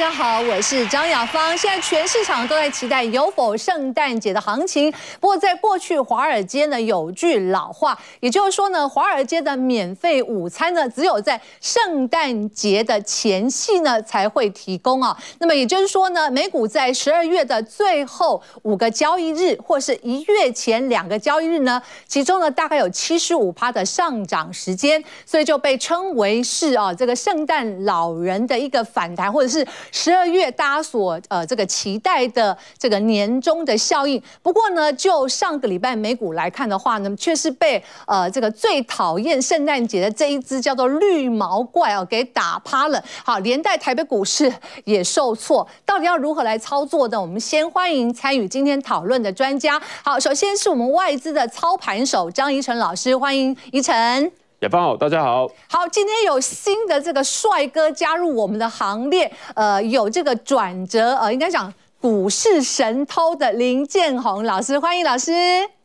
家好，我是张雅芳。现在全市场都在期待有否圣诞节的行情。不过在过去华尔街呢，有句老话，也就是说呢，华尔街的免费午餐呢，只有在圣诞节的前夕呢才会提供啊。那么也就是说呢，美股在十二月的最后五个交易日，或是一月前两个交易日呢，其中呢大概有七十五趴的上涨时间，所以就被称为是啊这个圣诞老人的一个反弹，或者是十二月大家所呃这个期待的这个年终的效应。不过呢，就上个礼拜美股来看的话呢，却是被呃这个最讨厌圣诞节的这一只叫做绿毛怪哦给打趴了。好，连带台北股市也受挫。到底要如何来操作呢？我们先欢迎参与今天讨论的专家。好，首先是我们外资的操盘手张怡晨老师，欢迎怡晨。雅芳好，大家好。好，今天有新的这个帅哥加入我们的行列，呃，有这个转折，呃，应该讲股市神偷的林建宏老师，欢迎老师。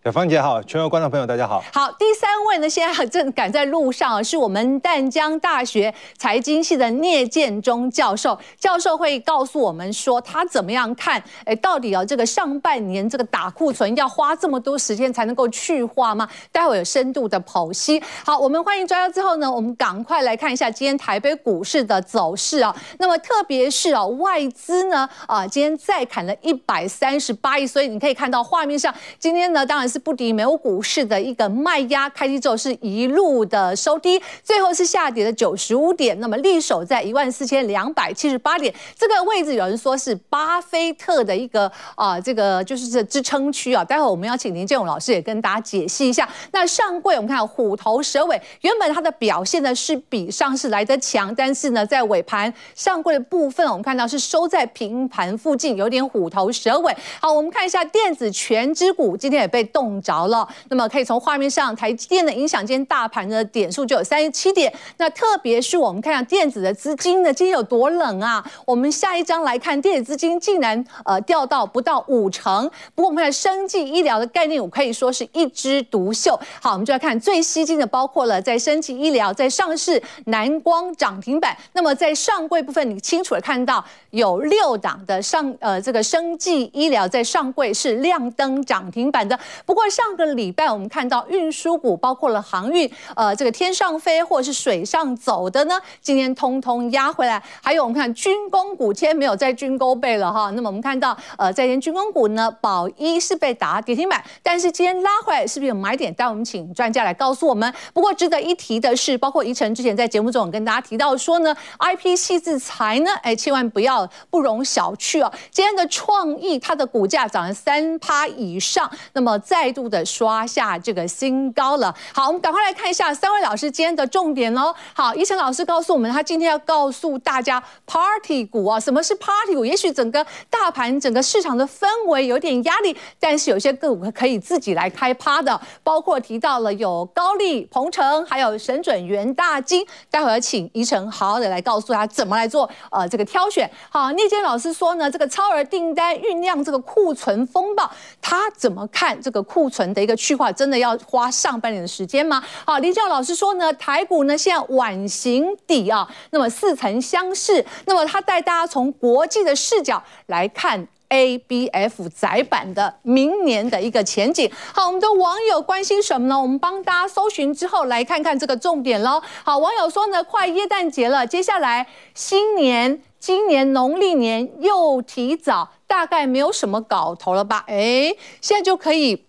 小芳姐好，全国观众朋友大家好。好，第三位呢，现在正赶在路上啊，是我们淡江大学财经系的聂建中教授。教授会告诉我们说，他怎么样看？哎，到底啊，这个上半年这个打库存要花这么多时间才能够去化吗？待会有深度的剖析。好，我们欢迎专家之后呢，我们赶快来看一下今天台北股市的走势啊。那么特别是啊，外资呢啊，今天再砍了一百三十八亿，所以你可以看到画面上，今天呢当然。是不敌美国股市的一个卖压，开低之后是一路的收低，最后是下跌了九十五点，那么力守在一万四千两百七十八点这个位置，有人说是巴菲特的一个啊，这个就是这支撑区啊。待会我们要请林建勇老师也跟大家解析一下。那上柜我们看虎头蛇尾，原本它的表现呢是比上市来得强，但是呢在尾盘上柜的部分，我们看到是收在平盘附近，有点虎头蛇尾。好，我们看一下电子全支股今天也被动。中着了，那么可以从画面上，台积电的影响，今天大盘的点数就有三十七点。那特别是我们看下电子的资金呢，今天有多冷啊？我们下一张来看，电子资金竟然呃掉到不到五成。不过我们看生技医疗的概念股可以说是一枝独秀。好，我们就来看最吸金的，包括了在生技医疗在上市南光涨停板。那么在上柜部分，你清楚的看到有六档的上呃这个生技医疗在上柜是亮灯涨停板的。不不过上个礼拜我们看到运输股，包括了航运，呃，这个天上飞或者是水上走的呢，今天通通压回来。还有我们看军工股，今天没有在军工背了哈。那么我们看到，呃，在天军工股呢，宝一是被打跌停板，但是今天拉回来是不是有买点？待我们请专家来告诉我们。不过值得一提的是，包括贻程之前在节目中跟大家提到说呢，IP 矽智财呢，哎，千万不要不容小觑哦。今天的创意它的股价涨了三趴以上，那么在再度的刷下这个新高了。好，我们赶快来看一下三位老师今天的重点哦。好，贻程老师告诉我们，他今天要告诉大家，Party 股啊，什么是 Party 股？也许整个大盘、整个市场的氛围有点压力，但是有些个股可以自己来开趴的，包括提到了有高力、鹏程，还有神准、元大金。待会儿请贻程好好的来告诉他怎么来做呃这个挑选。好，聂坚老师说呢，这个超额订单酝酿这个库存风暴，他怎么看这个？库存的一个去化，真的要花上半年的时间吗？好，林教老师说呢，台股呢现在碗形底啊，那么似曾相识。那么他带大家从国际的视角来看 ABF 载板的明年的一个前景。好，我们的网友关心什么呢？我们帮大家搜寻之后来看看这个重点喽。好，网友说呢，快耶诞节了，接下来新年，今年农历年又提早，大概没有什么搞头了吧？哎，现在就可以。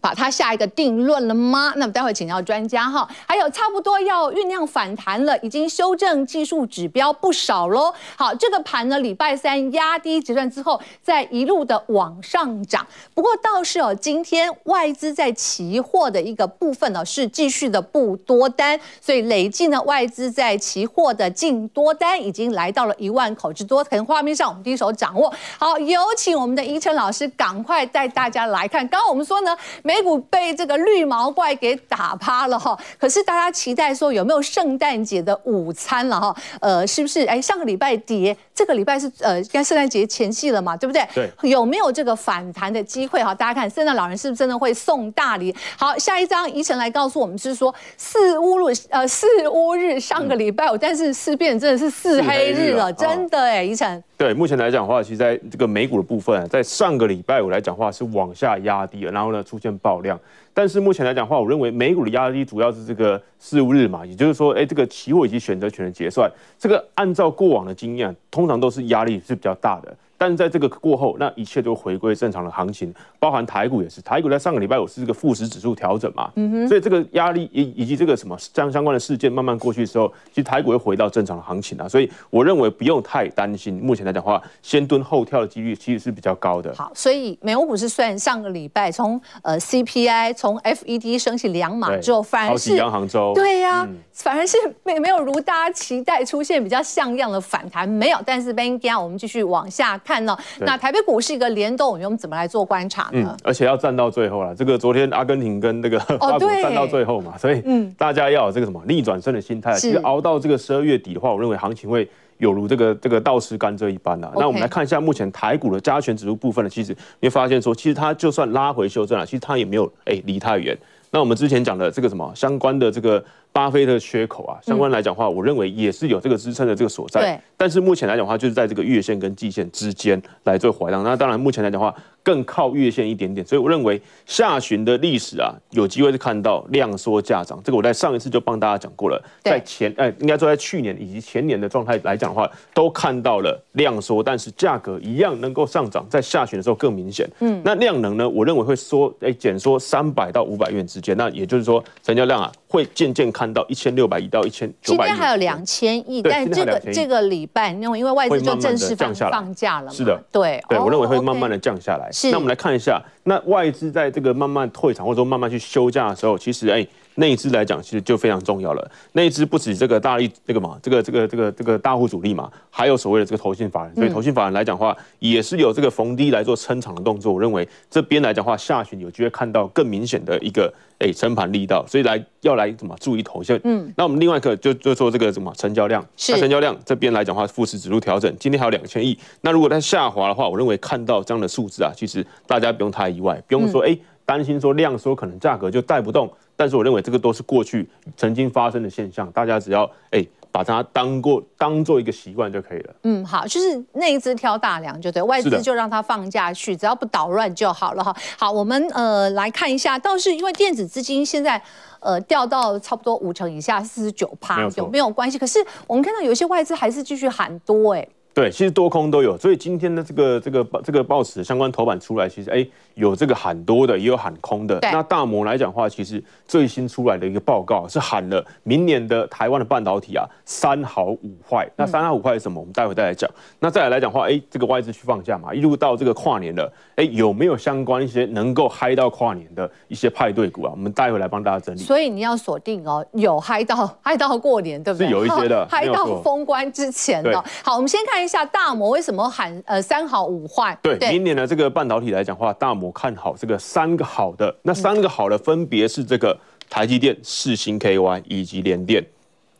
把它下一个定论了吗？那么待会请教专家哈。还有差不多要酝酿反弹了，已经修正技术指标不少喽。好，这个盘呢，礼拜三压低结算之后，再一路的往上涨。不过倒是哦，今天外资在期货的一个部分呢，是继续的不多单，所以累计呢，外资在期货的净多单已经来到了一万口之多。可能画面上我们第一手掌握。好，有请我们的贻程老师赶快带大家来看。刚刚我们说呢。美股被这个绿毛怪给打趴了哈，可是大家期待说有没有圣诞节的午餐了哈？呃，是不是？哎，上个礼拜跌。这个礼拜是呃，应该圣诞节前夕了嘛，对不对？对。有没有这个反弹的机会？哈，大家看圣诞老人是不是真的会送大礼？好，下一张宜晨来告诉我们，是说四乌日呃四乌日上个礼拜五，嗯、但是事变真的是四黑日了，日真的哎，宜晨。对，目前来讲的话，其实在这个美股的部分，在上个礼拜五来讲的话是往下压低了，然后呢出现爆量。但是目前来讲的话，我认为美股的压力主要是这个四五日嘛，也就是说，哎，这个期货以及选择权的结算，这个按照过往的经验，通常都是压力是比较大的。但是在这个过后，那一切都回归正常的行情，包含台股也是。台股在上个礼拜五是这个富时指数调整嘛，嗯哼，所以这个压力以以及这个什么相相关的事件慢慢过去的时候，其实台股会回到正常的行情啊。所以我认为不用太担心。目前来讲的话，先蹲后跳的几率其实是比较高的。好，所以美国股市虽然上个礼拜从呃 CPI 从 FED 升起两码之后，反而是央行周，对呀、啊，嗯、反而是没没有如大家期待出现比较像样的反弹，没有。但是 Benja 我们继续往下看。看呢，那台北股市一个联动，我们怎么来做观察呢？嗯，而且要站到最后了。这个昨天阿根廷跟那个 法国站到最后嘛，所以嗯，大家要有这个什么逆转胜的心态。其实熬到这个十二月底的话，我认为行情会有如这个这个倒吃甘蔗一般啊。那我们来看一下目前台股的加权指数部分呢，其实你会发现说，其实它就算拉回修正了，其实它也没有哎离太远。那我们之前讲的这个什么相关的这个。巴菲特缺口啊，相关来讲的话，我认为也是有这个支撑的这个所在。对。但是目前来讲的话，就是在这个月线跟季线之间来做回荡。那当然，目前来讲的话，更靠月线一点点。所以我认为下旬的历史啊，有机会是看到量缩价涨。这个我在上一次就帮大家讲过了。在前呃，应该说在去年以及前年的状态来讲的话，都看到了量缩，但是价格一样能够上涨。在下旬的时候更明显。嗯。那量能呢？我认为会缩，哎，减缩三百到五百元之间。那也就是说，成交量啊。会渐渐看到一千六百亿到一千九百亿。今天还有两千亿，但这个这个礼拜，因为因为外资就正式放放假了嘛。是的，对对，我认为会慢慢的降下来。是，那我们来看一下，那外资在这个慢慢退场或者说慢慢去休假的时候，其实哎。内资来讲，其实就非常重要了。那一支不止这个大力这个嘛，这个这个这个这个大户主力嘛，还有所谓的这个投信法人。所以投信法人来讲的话，也是有这个逢低来做撑场的动作。我认为这边来讲的话，下旬有机会看到更明显的一个诶撑盘力道。所以来要来怎么注意投信？嗯，那我们另外一个就就做这个什么成交量。是。那成交量这边来讲的话，富时指数调整，今天还有两千亿。那如果它下滑的话，我认为看到这样的数字啊，其实大家不用太意外，不用说哎担心说量缩可能价格就带不动。但是我认为这个都是过去曾经发生的现象，大家只要哎把它当过当做一个习惯就可以了。嗯，好，就是内资挑大梁就对，外资就让它放下去，只要不捣乱就好了哈。好，我们呃来看一下，倒是因为电子资金现在呃掉到差不多五成以下，四十九趴，有没有关系？可是我们看到有一些外资还是继续喊多哎。对，其实多空都有，所以今天的这个这个这个报纸相关头版出来，其实哎有这个喊多的，也有喊空的。对那大摩来讲的话，其实最新出来的一个报告是喊了明年的台湾的半导体啊三好五坏。那三好五坏是什么？我们待会再来讲。那再来来讲的话，哎，这个外资去放假嘛，一路到这个跨年了，哎，有没有相关一些能够嗨到跨年的一些派对股啊？我们待会来帮大家整理。所以你要锁定哦，有嗨到嗨到过年，对不对？是有一些的，嗨到封关之前的。好，我们先看一下大摩为什么喊呃三好五坏？对，对明年的这个半导体来讲的话，大摩看好这个三个好的，那三个好的分别是这个台积电、四星 KY 以及联电，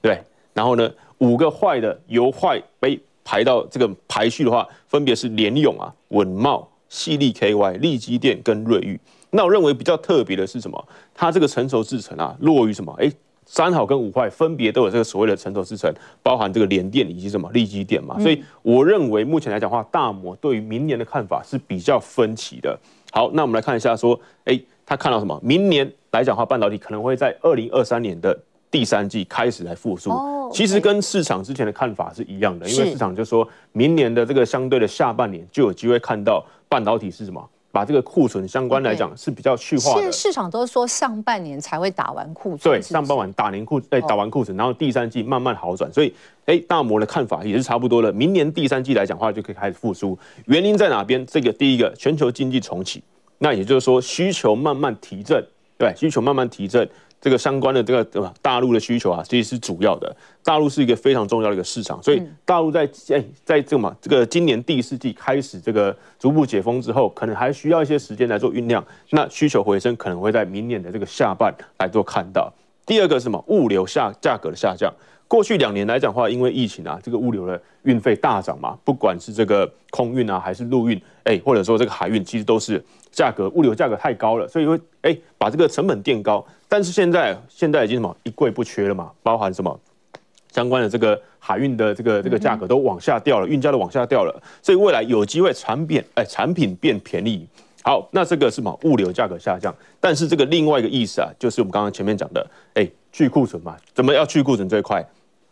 对。然后呢，五个坏的由坏被排到这个排序的话，分别是联勇啊、稳懋、矽力 KY、力基电跟瑞昱。那我认为比较特别的是什么？它这个成熟制程啊，落于什么？哎。三好跟五坏分别都有这个所谓的成熟制程，包含这个联电以及什么力积电嘛，所以我认为目前来讲的话，大摩对于明年的看法是比较分歧的。好，那我们来看一下说，哎，他看到什么？明年来讲的话，半导体可能会在二零二三年的第三季开始来复苏。其实跟市场之前的看法是一样的，因为市场就说明年的这个相对的下半年就有机会看到半导体是什么？把这个库存相关来讲是比较去化的。现在市场都说上半年才会打完库存。对，上半年打年库，对，打完库存，然后第三季慢慢好转。所以，哎，大摩的看法也是差不多了。明年第三季来讲的话，就可以开始复苏。原因在哪边？这个第一个，全球经济重启，那也就是说需求慢慢提振，对，需求慢慢提振。这个相关的这个对吧？大陆的需求啊，其实是主要的。大陆是一个非常重要的一个市场，所以大陆在哎，在这个嘛，这个今年第四季开始这个逐步解封之后，可能还需要一些时间来做酝酿。那需求回升可能会在明年的这个下半来做看到。第二个是什么？物流下价格的下降。过去两年来讲的话，因为疫情啊，这个物流的运费大涨嘛，不管是这个空运啊，还是陆运，哎，或者说这个海运，其实都是价格物流价格太高了，所以会哎把这个成本垫高。但是现在现在已经什么一柜不缺了嘛，包含什么相关的这个海运的这个这个价格都往下掉了，运价都往下掉了，所以未来有机会产品哎产品变便宜。好，那这个是什么物流价格下降，但是这个另外一个意思啊，就是我们刚刚前面讲的，哎，去库存嘛，怎么要去库存最快？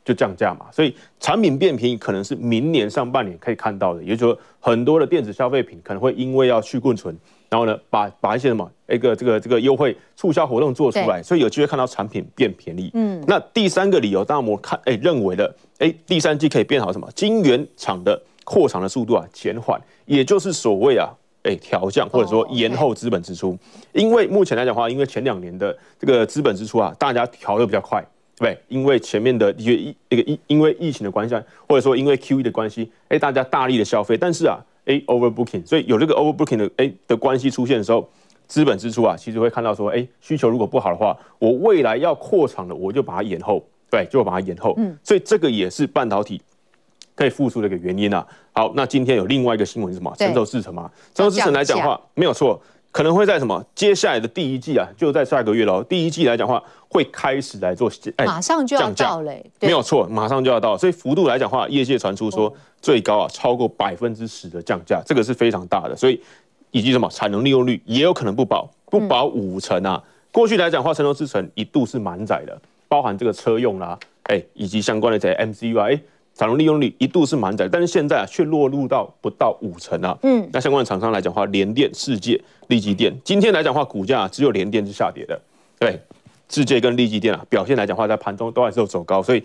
就降价嘛，所以产品变便宜可能是明年上半年可以看到的，也就是说很多的电子消费品可能会因为要去库存，然后呢把把一些什么一个这个这个优惠促销活动做出来，所以有机会看到产品变便宜。嗯，那第三个理由，当然我们看哎认为的哎第三季可以变好什么？晶圆厂的扩厂的速度啊减缓，也就是所谓啊哎调降或者说延后资本支出，因为目前来讲的话，因为前两年的这个资本支出啊大家调的比较快。对，因为前面的疫那个疫，因为疫情的关系，或者说因为 QE 的关系，哎，大家大力的消费，但是啊，哎，overbooking，所以有这个 overbooking 的哎的关系出现的时候，资本支出啊，其实会看到说，哎，需求如果不好的话，我未来要扩厂的，我就把它延后，对，就把它延后，嗯，所以这个也是半导体可以复苏的一个原因啊。好，那今天有另外一个新闻是什么？成熟制程嘛，成熟制程来讲的话，没有错。可能会在什么？接下来的第一季啊，就在下个月喽。第一季来讲的话，会开始来做，哎，马上就要到嘞，没有错，马上就要到。所以幅度来讲的话，业界传出说最高啊，超过百分之十的降价，这个是非常大的。所以以及什么产能利用率也有可能不保，不保五成啊。过去来讲的话，成熟制程一度是满载的，包含这个车用啦，哎，以及相关的这些 MCU 啊，哎。产能利用率一度是满载，但是现在啊却落入到不到五成啊。嗯，那相关的厂商来讲的话，联电、世界、力积电，今天来讲的话，股价只有联电是下跌的。对，世界跟力积电啊，表现来讲的话，在盘中都还是有走高，所以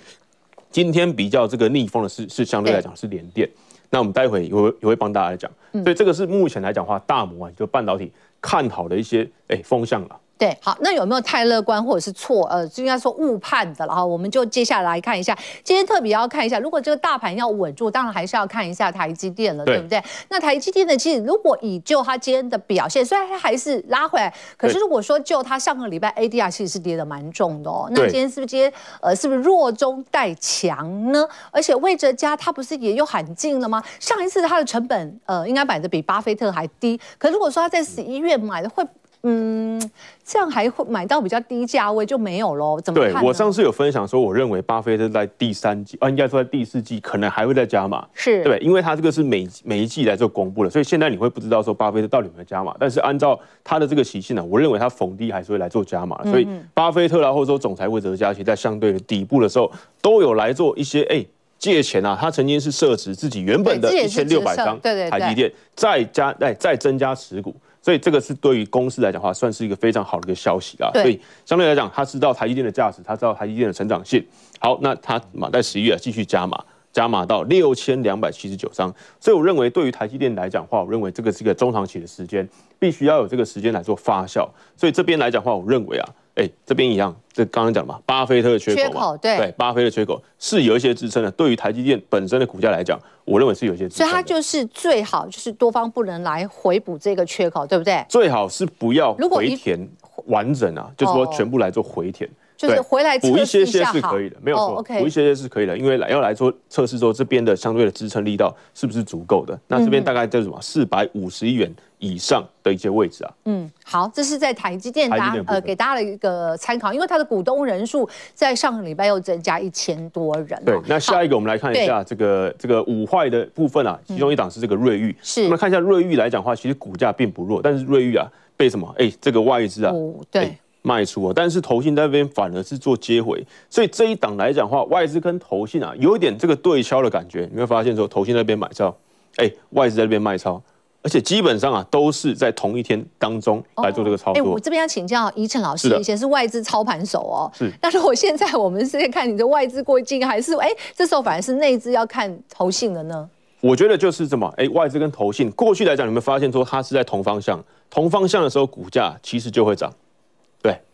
今天比较这个逆风的是是相对来讲是联电。那我们待会也会也会帮大家来讲，所以这个是目前来讲的话，大摩啊就半导体看好的一些哎风向了。对，好，那有没有太乐观或者是错？呃，就应该说误判的了。然后我们就接下来看一下，今天特别要看一下，如果这个大盘要稳住，当然还是要看一下台积电了，对，对不对？那台积电呢，其实如果以就它今天的表现，虽然它还是拉回来，可是如果说就它上个礼拜 ADR 其实是跌的蛮重的哦。那今天是不是今天呃是不是弱中带强呢？而且魏哲家他不是也有喊进了吗？上一次他的成本呃应该买的比巴菲特还低，可如果说他在十一月买的会。嗯，这样还会买到比较低价位就没有喽？怎么？对，我上次有分享说，我认为巴菲特在第三季啊，应该说在第四季可能还会再加码，是对，因为他这个是每每一季来做公布的，所以现在你会不知道说巴菲特到底有没有加码。但是按照他的这个习性呢，我认为他逢低还是会来做加码。所以巴菲特啦，或者说总裁魏哲家，其实在相对的底部的时候，都有来做一些哎借钱啊。他曾经是设置自己原本的一千六百张台积电，再加哎再增加持股。所以这个是对于公司来讲的话，算是一个非常好的一个消息啊。所以相对来讲，他知道台积电的价值，他知道台积电的成长性。好，那他马在十一月继续加码，加码到六千两百七十九张。所以我认为，对于台积电来讲的话，我认为这个是一个中长期的时间，必须要有这个时间来做发酵。所以这边来讲的话，我认为啊。哎，这边一样，这刚刚讲嘛，巴菲特的缺口嘛，缺口对，对，巴菲特的缺口是有一些支撑的。对于台积电本身的股价来讲，我认为是有一些支撑。所以它就是最好就是多方不能来回补这个缺口，对不对？最好是不要回填完整啊，就是说全部来做回填。就是回来补一些些是可以的，没有错，补一些些是可以的，因为来要来做测试说这边的相对的支撑力道是不是足够的？那这边大概在什么四百五十亿元以上的一些位置啊？嗯，好，这是在台积电，大家呃给大家的一个参考，因为它的股东人数在上个礼拜又增加一千多人。对，那下一个我们来看一下这个这个五坏的部分啊，其中一档是这个瑞昱，是我们看一下瑞昱来讲的话，其实股价并不弱，但是瑞昱啊被什么？哎，这个外资啊，对。卖出啊，但是投信在那边反而是做接回，所以这一档来讲的话，外资跟投信啊有一点这个对敲的感觉。你会发现说，投信那边买超，哎，外资在那边卖超，而且基本上啊都是在同一天当中来做这个操作。哎、哦，我这边要请教宜晨老师，以前是外资操盘手哦，是。但是我现在我们是在看你的外资过境，还是哎这时候反而是内资要看投信了呢？我觉得就是这么，哎，外资跟投信过去来讲，你们发现说它是在同方向，同方向的时候股价其实就会涨。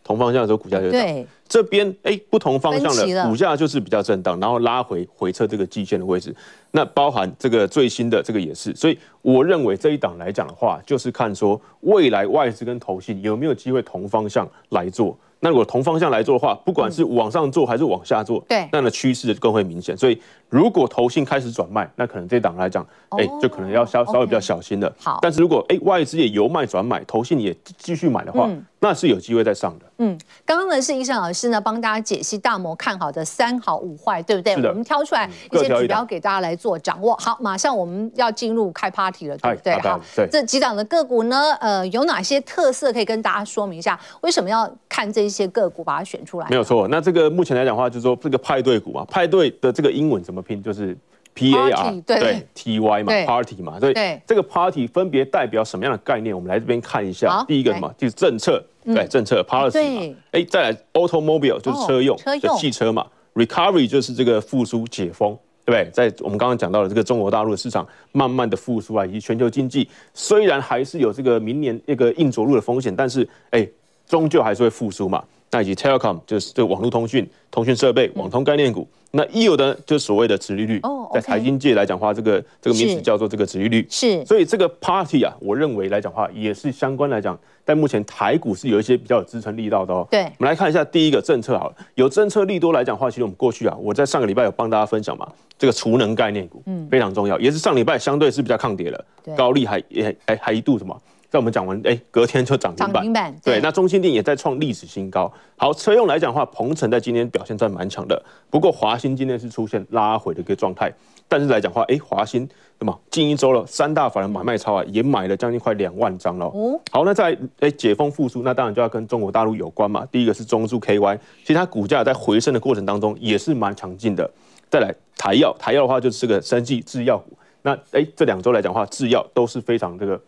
对，同方向的时候股价就涨。对，这边哎，不同方向的股价就是比较震荡，然后拉回回撤这个季线的位置。那包含这个最新的这个也是，所以我认为这一档来讲的话，就是看说未来外资跟投信有没有机会同方向来做。那如果同方向来做的话，不管是往上做还是往下做，对，那的趋势更会明显。所以如果投信开始转卖，那可能这档来讲，哎，就可能要稍稍微比较小心的。好，但是如果哎外资也由卖转买，投信也继续买的话，那是有机会再上的。嗯，刚刚呢是医生老师呢帮大家解析大摩看好的三好五坏，对不对？我们挑出来一些指标给大家来做掌握。好，马上我们要进入开 party 了，对不对？好，这几档的个股呢，呃，有哪些特色可以跟大家说明一下？为什么要看这些个股，把它选出来？没有错。那这个目前来讲的话，就是说这个派对股啊，派对的这个英文怎么拼？就是 P A R 对 T Y 嘛，Party 嘛。所以这个 Party 分别代表什么样的概念？我们来这边看一下。第一个什么？就是政策。对，政策 policy 嘛，哎，再来 automobile 就是车用，就汽车嘛，recovery 就是这个复苏解封，对不对？在我们刚刚讲到的这个中国大陆的市场慢慢的复苏啊，以及全球经济虽然还是有这个明年一个硬着陆的风险，但是哎，终究还是会复苏嘛。那以及 telecom 就是这个网络通讯、通讯设备、网通概念股。那 yield 呢，就是所谓的殖利率，在财经界来讲话，这个这个名词叫做这个殖利率。是，所以这个 party 啊，我认为来讲话也是相关来讲，在目前台股是有一些比较有支撑力道的哦。对，我们来看一下第一个政策好了，有政策利多来讲话，其实我们过去啊，我在上个礼拜有帮大家分享嘛，这个储能概念股，嗯，非常重要，也是上礼拜相对是比较抗跌的，高利还也还还一度什么？在我们讲完，哎、欸，隔天就涨停板。板对，对，那中心电也在创历史新高。好，车用来讲的话，鹏程在今天表现算蛮强的。不过华兴今天是出现拉回的一个状态。但是来讲的话，哎、欸，华兴那么近一周了，三大法人买卖超啊，也买了将近快两万张了。哦，好，那在哎、欸、解封复苏，那当然就要跟中国大陆有关嘛。第一个是中租 KY，其实它股价在回升的过程当中也是蛮强劲的。再来台药，台药的话就是个生技制药股。那哎、欸，这两周来讲的话，制药都是非常这个。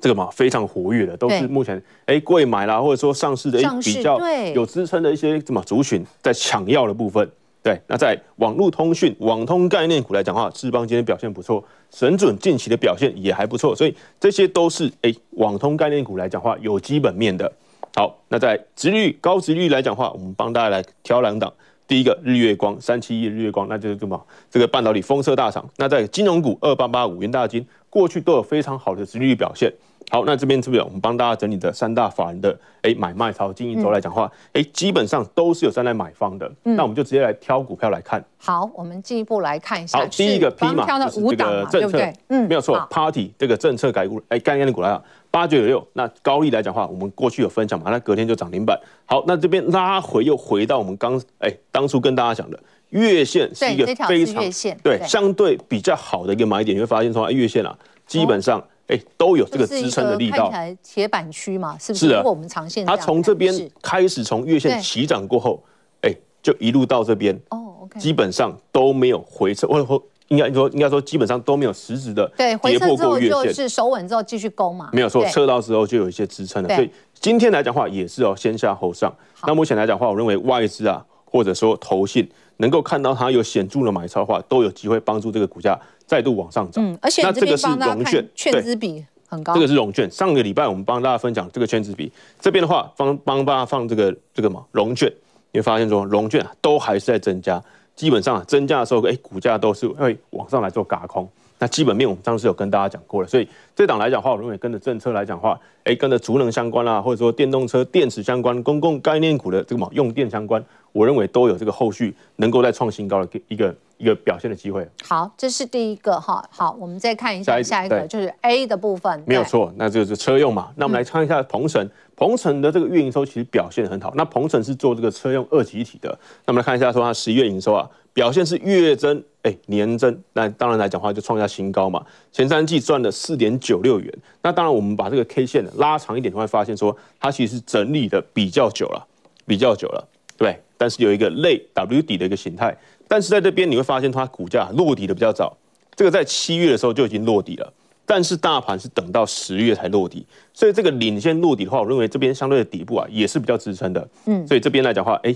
这个嘛非常活跃的，都是目前哎贵买啦，或者说上市的一比较有支撑的一些什么族群在抢药的部分。对，那在网络通讯、网通概念股来讲的话，智邦今天表现不错，神准近期的表现也还不错，所以这些都是哎网通概念股来讲的话有基本面的。好，那在殖利率高殖利率来讲的话，我们帮大家来挑两档。第一个日月光三七一日月光，那就是什么？这个半导体封测大厂。那在金融股二八八五元大金，过去都有非常好的殖利率表现。好，那这边是不是我们帮大家整理的三大法人的哎买卖超经营周来讲话，哎、嗯、基本上都是有站在买方的。嗯、那我们就直接来挑股票来看。好，我们进一步来看一下。好，第一个 P 嘛，就是这个政策，嗯，没有错，Party 这个政策改股哎概念股来了，八九九六。那高利来讲话，我们过去有分享嘛，那隔天就涨停板。好，那这边拉回又回到我们刚哎当初跟大家讲的月线是一个非常对相对比较好的一个买点，你会发现说月线啊，基本上。哎，都有这个支撑的力道。看起来铁板区嘛，是不是？如果我们长线，它从这边开始，从月线起涨过后，哎，就一路到这边。哦，OK。基本上都没有回撤，或者说应该说应该说基本上都没有实质的跌破过月线。就是守稳之后继续攻嘛。没有错，测到之后就有一些支撑了。所以今天来讲的话也是哦，先下后上。那目前来讲的话，我认为外资啊，或者说投信能够看到它有显著的买超的话，都有机会帮助这个股价。再度往上涨，嗯，而且这个是融券，券资比很高。这个是融券，上个礼拜我们帮大家分享这个券资比，这边的话帮帮大家放这个这个嘛融券，你会发现说融券都还是在增加，基本上增加的时候，哎，股价都是会往上来做嘎空。那基本面我们当时有跟大家讲过了，所以这档来讲的话，我认为跟着政策来讲的话，哎，跟着储能相关啦，或者说电动车电池相关、公共概念股的这个嘛用电相关，我认为都有这个后续能够再创新高的一个一个表现的机会。好，这是第一个哈。好，我们再看一下下一个，就是 A 的部分。没有错，那就是车用嘛。那我们来看一下鹏程，鹏程的这个月营收其实表现很好。那鹏程是做这个车用二级体的。那我们来看一下说它十一月营收啊。表现是月增，哎，年增，那当然来讲的话就创下新高嘛。前三季赚了四点九六元。那当然，我们把这个 K 线拉长一点，你会发现说它其实是整理的比较久了，比较久了，对。但是有一个类 W 底的一个形态，但是在这边你会发现它股价落底的比较早。这个在七月的时候就已经落底了，但是大盘是等到十月才落底，所以这个领先落底的话，我认为这边相对的底部啊也是比较支撑的。嗯，所以这边来讲的话，哎。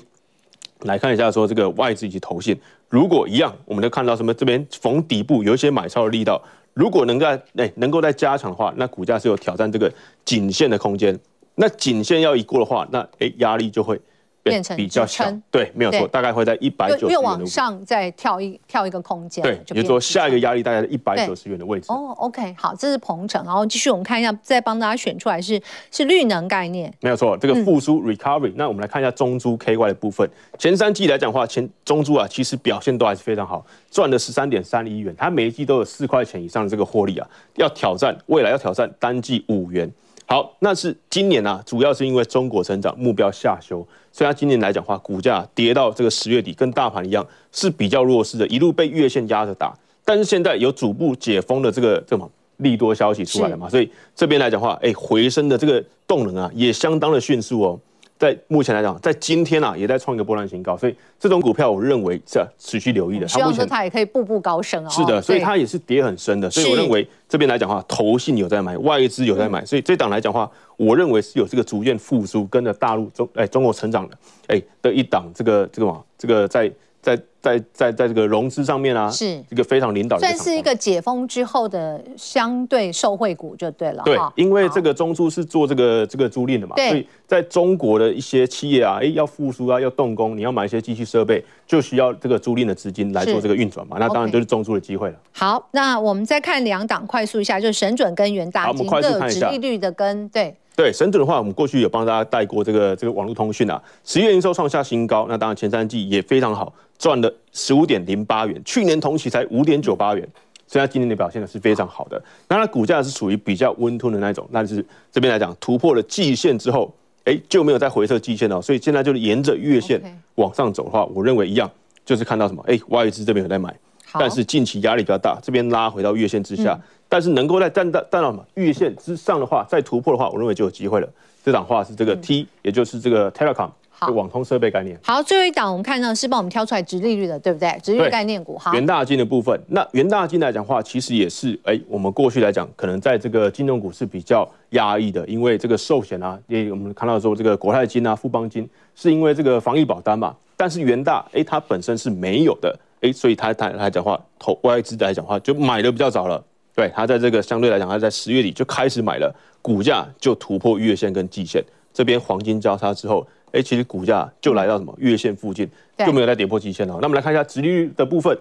来看一下，说这个外资以及投信，如果一样，我们就看到什么？这边逢底部有一些买超的力道，如果能在哎能够再加强的话，那股价是有挑战这个颈线的空间。那颈线要一过的话，那哎压力就会变成比较小，对，没有错，大概会在一百九十元的往上再跳一跳一个空间，对，也就是说下一个压力大概在一百九十元的位置。哦，OK，好，这是鹏程，然后继续我们看一下，再帮大家选出来是是绿能概念，没有错，这个复苏 recovery、嗯。那我们来看一下中珠 KY 的部分，前三季来讲的话，前中珠啊其实表现都还是非常好，赚了十三点三一元，它每一季都有四块钱以上的这个获利啊，要挑战未来要挑战单季五元。好，那是今年啊，主要是因为中国成长目标下修，所以它今年来讲的话，股价跌到这个十月底，跟大盘一样是比较弱势的，一路被月线压着打。但是现在有逐步解封的这个这么利多消息出来了嘛，所以这边来讲的话，哎，回升的这个动能啊，也相当的迅速哦。在目前来讲，在今天啊，也在创一个波段新高，所以这种股票我认为是要持续留意的。希望说它也可以步步高升啊。是的，所以它也是跌很深的，所以我认为这边来讲的话，投信有在买，外资有在买，所以这档来讲的话，我认为是有这个逐渐复苏，跟着大陆中哎中国成长的哎的一档这个这个嘛这个在。在在在在这个融资上面啊，是一个非常领导的，算是一个解封之后的相对受惠股就对了。对，因为这个中租是做这个这个租赁的嘛，所以在中国的一些企业啊，哎，要复苏啊，要动工，你要买一些机器设备，就需要这个租赁的资金来做这个运转嘛。那当然就是中租的机会了。好，那我们再看两档，快速一下，就是神准跟元大金，我们快速看一下，利率的跟对。对神准的话，我们过去有帮大家带过这个这个网络通讯啊，十月营收创下新高，那当然前三季也非常好，赚了十五点零八元，去年同期才五点九八元，所以它今年的表现呢是非常好的。那它股价是属于比较温吞的那种，那就是这边来讲突破了季线之后，哎就没有再回撤季线了，所以现在就是沿着月线往上走的话，我认为一样就是看到什么，哎外资这边有在买，但是近期压力比较大，这边拉回到月线之下。嗯但是能够在站到站到什么月线之上的话，再突破的话，我认为就有机会了。这档话是这个 T，、嗯、也就是这个 Telecom，就网通设备概念。好，最后一档我们看到是帮我们挑出来直利率的，对不对？直利率概念股。哈，元大金的部分，那元大金来讲的话，其实也是哎、欸，我们过去来讲，可能在这个金融股是比较压抑的，因为这个寿险啊，也我们看到说这个国泰金啊、富邦金，是因为这个防疫保单嘛。但是元大哎、欸，它本身是没有的哎、欸，所以它它来讲的话，投外资来讲的话，就买的比较早了。对，他在这个相对来讲，他在十月底就开始买了，股价就突破月线跟季线，这边黄金交叉之后，哎，其实股价就来到什么月线附近，就没有再跌破季线了。那我们来看一下殖利率的部分，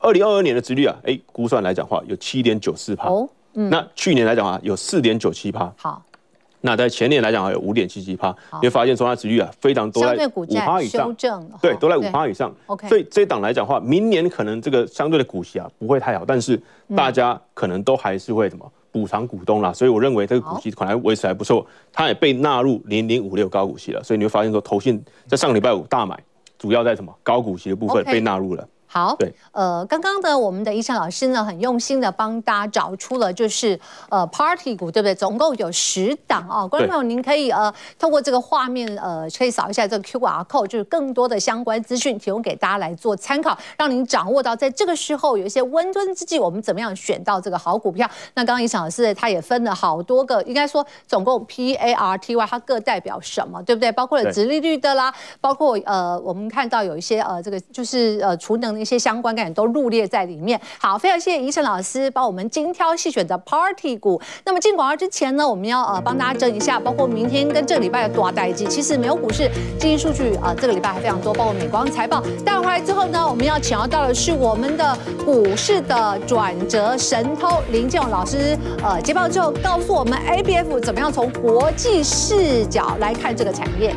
二零二二年的殖利率啊，哎，估算来讲话有七点九四趴，那去年来讲啊有四点九七帕。好。那在前年来讲，还有五点七七趴，你会发现说它殖利率啊非常多，在五趴以上，对，都在五趴以上。OK，所以这一档来讲的话，明年可能这个相对的股息啊不会太好，但是大家可能都还是会什么补偿股东啦，所以我认为这个股息可能维持还不错，它也被纳入零零五六高股息了，所以你会发现说投信在上个礼拜五大买，主要在什么高股息的部分被纳入了。好，对，呃，刚刚的我们的贻程老师呢，很用心的帮大家找出了，就是呃，Party 股，对不对？总共有十档啊，观众朋友，您可以呃，透过这个画面，呃，可以扫一下这个 QR code，就是更多的相关资讯提供给大家来做参考，让您掌握到在这个时候有一些温吞之际，我们怎么样选到这个好股票。那刚刚贻程老师他也分了好多个，应该说总共 P A R T Y，它各代表什么，对不对？包括了殖利率的啦，包括呃，我们看到有一些呃，这个就是呃，储能。一些相关概念都入列在里面。好，非常谢谢宜晨老师帮我们精挑细选的 Party 股。那么进广告之前呢，我们要呃帮大家整一下，包括明天跟这个礼拜的多少代机。其实美国股市经济数据啊、呃，这个礼拜还非常多，包括美光财报。带回来之后呢，我们要请到的是我们的股市的转折神偷林建勇老师。呃，接报之后告诉我们 ABF 怎么样从国际视角来看这个产业。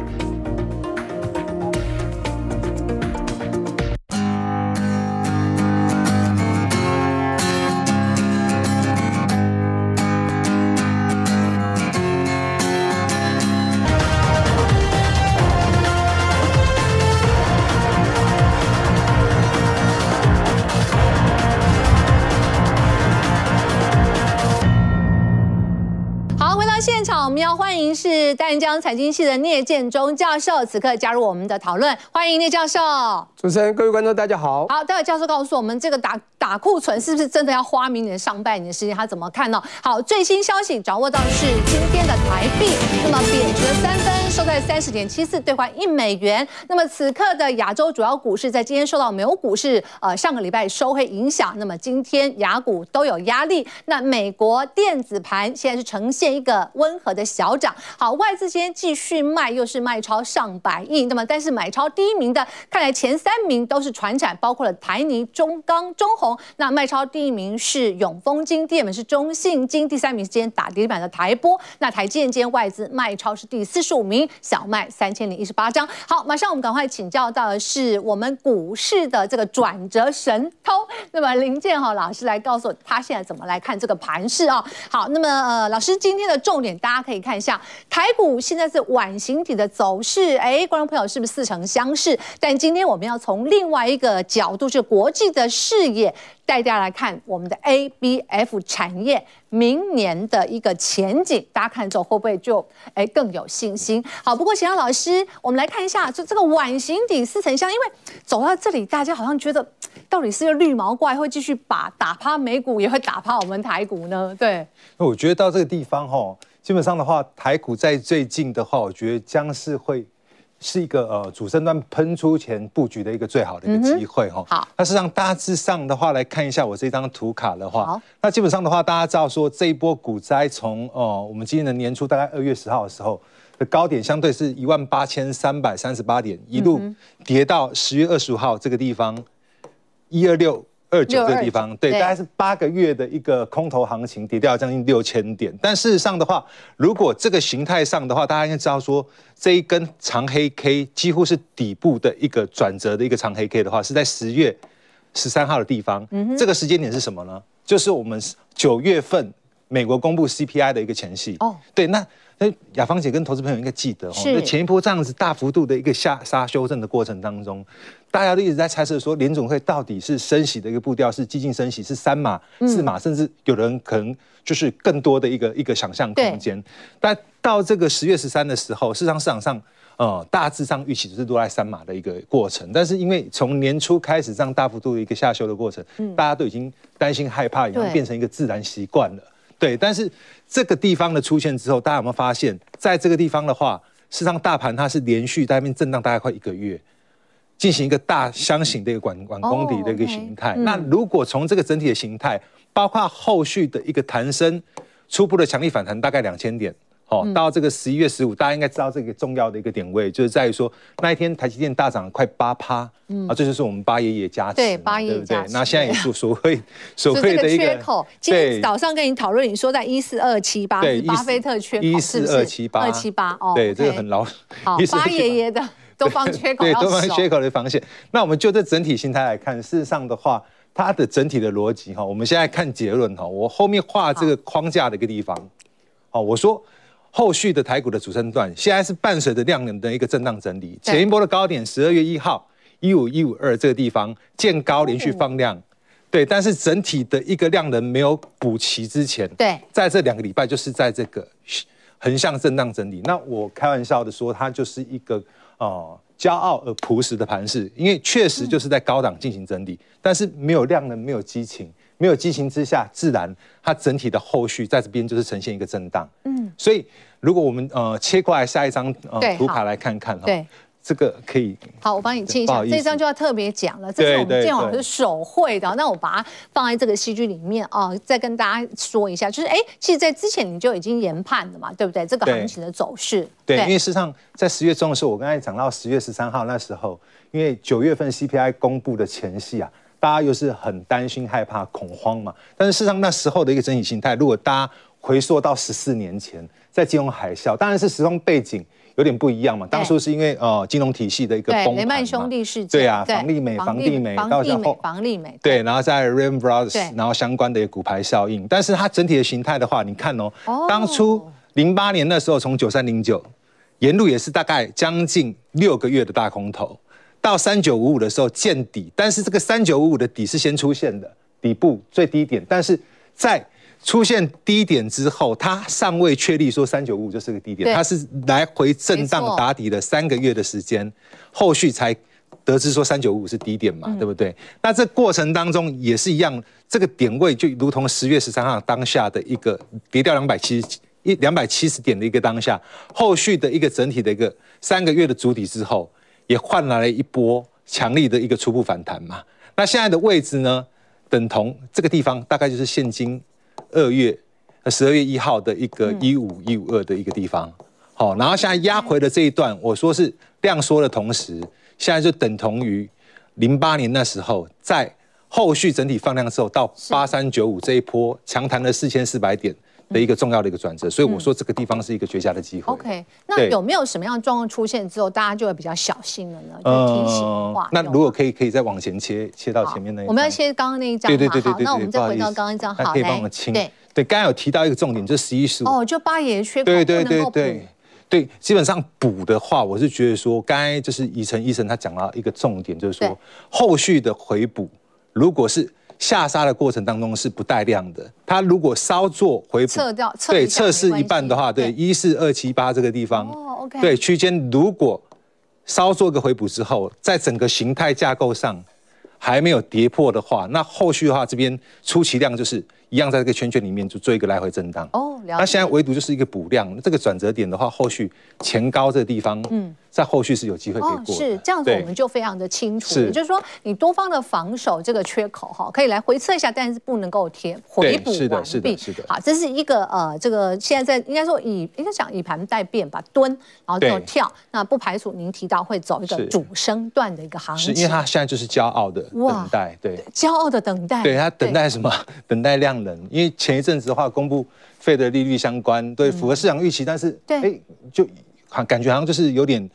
是淡江财经系的聂建中教授，此刻加入我们的讨论，欢迎聂教授。主持人、各位观众，大家好。好，待会教授告诉我们，这个打打库存是不是真的要花明年上半年的时间？他怎么看呢？好，最新消息掌握到是今天的台币，那么贬值了三分，收在三十点七四兑换一美元。那么此刻的亚洲主要股市在今天受到美国股市呃上个礼拜收黑影响，那么今天雅股都有压力。那美国电子盘现在是呈现一个温和的小涨。涨。好，外资今天继续卖，又是卖超上百亿。那么，但是买超第一名的，看来前三名都是传产，包括了台泥、中钢、中鸿。那卖超第一名是永丰金，第二名是中信金，第三名是今天打跌板的台玻。那台建间外资卖超是第四十五名，小卖三千零一十八张。好，马上我们赶快请教到的是我们股市的这个转折神偷，那么林建豪老师来告诉我他现在怎么来看这个盘势啊？好，那么呃，老师今天的重点大家可以看一下，台股现在是碗形体的走势，哎，观众朋友是不是似曾相识？但今天我们要从另外一个角度，是国际的视野。带大家来看我们的 ABF 产业明年的一个前景，大家看之后会不会就哎更有信心？好，不过请老师，我们来看一下，就这个碗形底似曾相，因为走到这里，大家好像觉得到底是个绿毛怪会继续把打趴美股，也会打趴我们台股呢？对，那我觉得到这个地方哈，基本上的话，台股在最近的话，我觉得将是会。是一个呃主升段喷出前布局的一个最好的一个机会哈。好，那实际上大致上的话来看一下我这张图卡的话，好，那基本上的话大家知道说这一波股灾从呃我们今年的年初大概二月十号的时候的高点相对是一万八千三百三十八点，一路跌到十月二十五号这个地方一二六。二九这个地方，对，大概是八个月的一个空头行情，跌掉将近六千点。但事实上的话，如果这个形态上的话，大家应该知道说，这一根长黑 K 几乎是底部的一个转折的一个长黑 K 的话，是在十月十三号的地方。嗯，这个时间点是什么呢？就是我们九月份美国公布 CPI 的一个前夕。哦，对，那。那雅芳姐跟投资朋友应该记得哦，那前一波这样子大幅度的一个下杀修正的过程当中，大家都一直在猜测说联总会到底是升息的一个步调是激进升息，是三码、四码，甚至有人可能就是更多的一个一个想象空间。但到这个十月十三的时候，事实上市场上呃大致上预期就是落在三码的一个过程。但是因为从年初开始这样大幅度的一个下修的过程，大家都已经担心害怕，已经变成一个自然习惯了。对，但是这个地方的出现之后，大家有没有发现，在这个地方的话，事实上大盘它是连续在那边震荡大概快一个月，进行一个大箱型的一个管管攻底的一个形态。Oh. 那如果从这个整体的形态，包括后续的一个弹升，初步的强力反弹大概两千点。哦，到这个十一月十五，大家应该知道这个重要的一个点位，就是在于说那一天台积电大涨了快八趴，嗯，啊，这就是我们八爷爷加持，对，八爷爷加持。那现在也是 所谓所谓的一个缺口。今天早上跟你讨论，你说在一四二七八，对，巴菲特缺口一四二七八，二七八哦，对，这个很老。好，八爷爷的都放缺口，对，都放缺口的防线。那我们就这整体形态来看，事实上的话，它的整体的逻辑哈，我们现在看结论哈，我后面画这个框架的一个地方，好，我说。后续的台股的主升段，现在是伴随着量能的一个震荡整理。前一波的高点，十二月一号一五一五二这个地方见高连续放量，对，但是整体的一个量能没有补齐之前，对，在这两个礼拜就是在这个横向震荡整理。那我开玩笑的说，它就是一个哦骄傲而朴实的盘势，因为确实就是在高档进行整理，但是没有量能，没有激情。没有激情之下，自然它整体的后续在这边就是呈现一个震荡。嗯，所以如果我们呃切过来下一张呃图卡来看看哈，对，这个可以。好，我帮你清一下，这张就要特别讲了，这是我们建华老师手绘的。那我把它放在这个戏剧里面啊，再跟大家说一下，就是哎，其实，在之前你就已经研判了嘛，对不对？这个行情的走势。对，因为事实上在十月中的时候，我刚才讲到十月十三号那时候，因为九月份 CPI 公布的前夕啊。大家又是很担心、害怕、恐慌嘛？但是事实上那时候的一个整体形态，如果大家回溯到十四年前，在金融海啸，当然是时空背景有点不一样嘛。当初是因为呃金融体系的一个崩盘，雷曼兄弟事件，对啊，房利美、房地美，到时候房利美，对，然后在 Lehman Brothers，然后相关的一个骨牌效应。但是它整体的形态的话，你看哦，当初零八年那时候从九三零九沿路也是大概将近六个月的大空头。到三九五五的时候见底，但是这个三九五五的底是先出现的底部最低点，但是在出现低点之后，它尚未确立说三九五五就是个低点，它是来回震荡打底了三个月的时间，后续才得知说三九五五是低点嘛，对不对？那这过程当中也是一样，这个点位就如同十月十三号当下的一个跌掉两百七十一两百七十点的一个当下，后续的一个整体的一个三个月的主底之后。也换来了一波强力的一个初步反弹嘛。那现在的位置呢，等同这个地方大概就是现今二月十二月一号的一个一五一五二的一个地方，好，然后现在压回的这一段，我说是量缩的同时，现在就等同于零八年那时候，在后续整体放量之后到八三九五这一波强弹了四千四百点。的一个重要的一个转折，所以我说这个地方是一个绝佳的机会。OK，那有没有什么样的状况出现之后，大家就会比较小心了呢？就提醒的话，那如果可以，可以再往前切，切到前面那一。我们要切刚刚那一张。对对对对对。那我们再回到刚刚一张，好，可以帮我清。对对，刚刚有提到一个重点，就是十一十五。哦，就八爷缺口对对对对对，基本上补的话，我是觉得说，刚才就是宜晨医生他讲了一个重点，就是说后续的回补，如果是。下杀的过程当中是不带量的，它如果稍作回补，测掉，对，测试一半的话，对，一四二七八这个地方，哦，OK，对，区间如果稍做个回补之后，在整个形态架构上还没有跌破的话，那后续的话，这边出奇量就是。一样在这个圈圈里面就做一个来回震荡。哦，了。那现在唯独就是一个补量，这个转折点的话，后续前高这个地方，嗯，在后续是有机会可以过。是这样子，我们就非常的清楚。也就是说，你多方的防守这个缺口哈，可以来回测一下，但是不能够贴回补完毕。是的，是的，是的。好，这是一个呃，这个现在在应该说以应该讲以盘待变吧，蹲，然后就跳。那不排除您提到会走一个主升段的一个行情。是因为它现在就是骄傲的等待，对，骄傲的等待。对，它等待什么？等待量。因为前一阵子的话，公布 Fed 的利率相关，对，符合市场预期，但是对，哎，就好感觉好像就是有点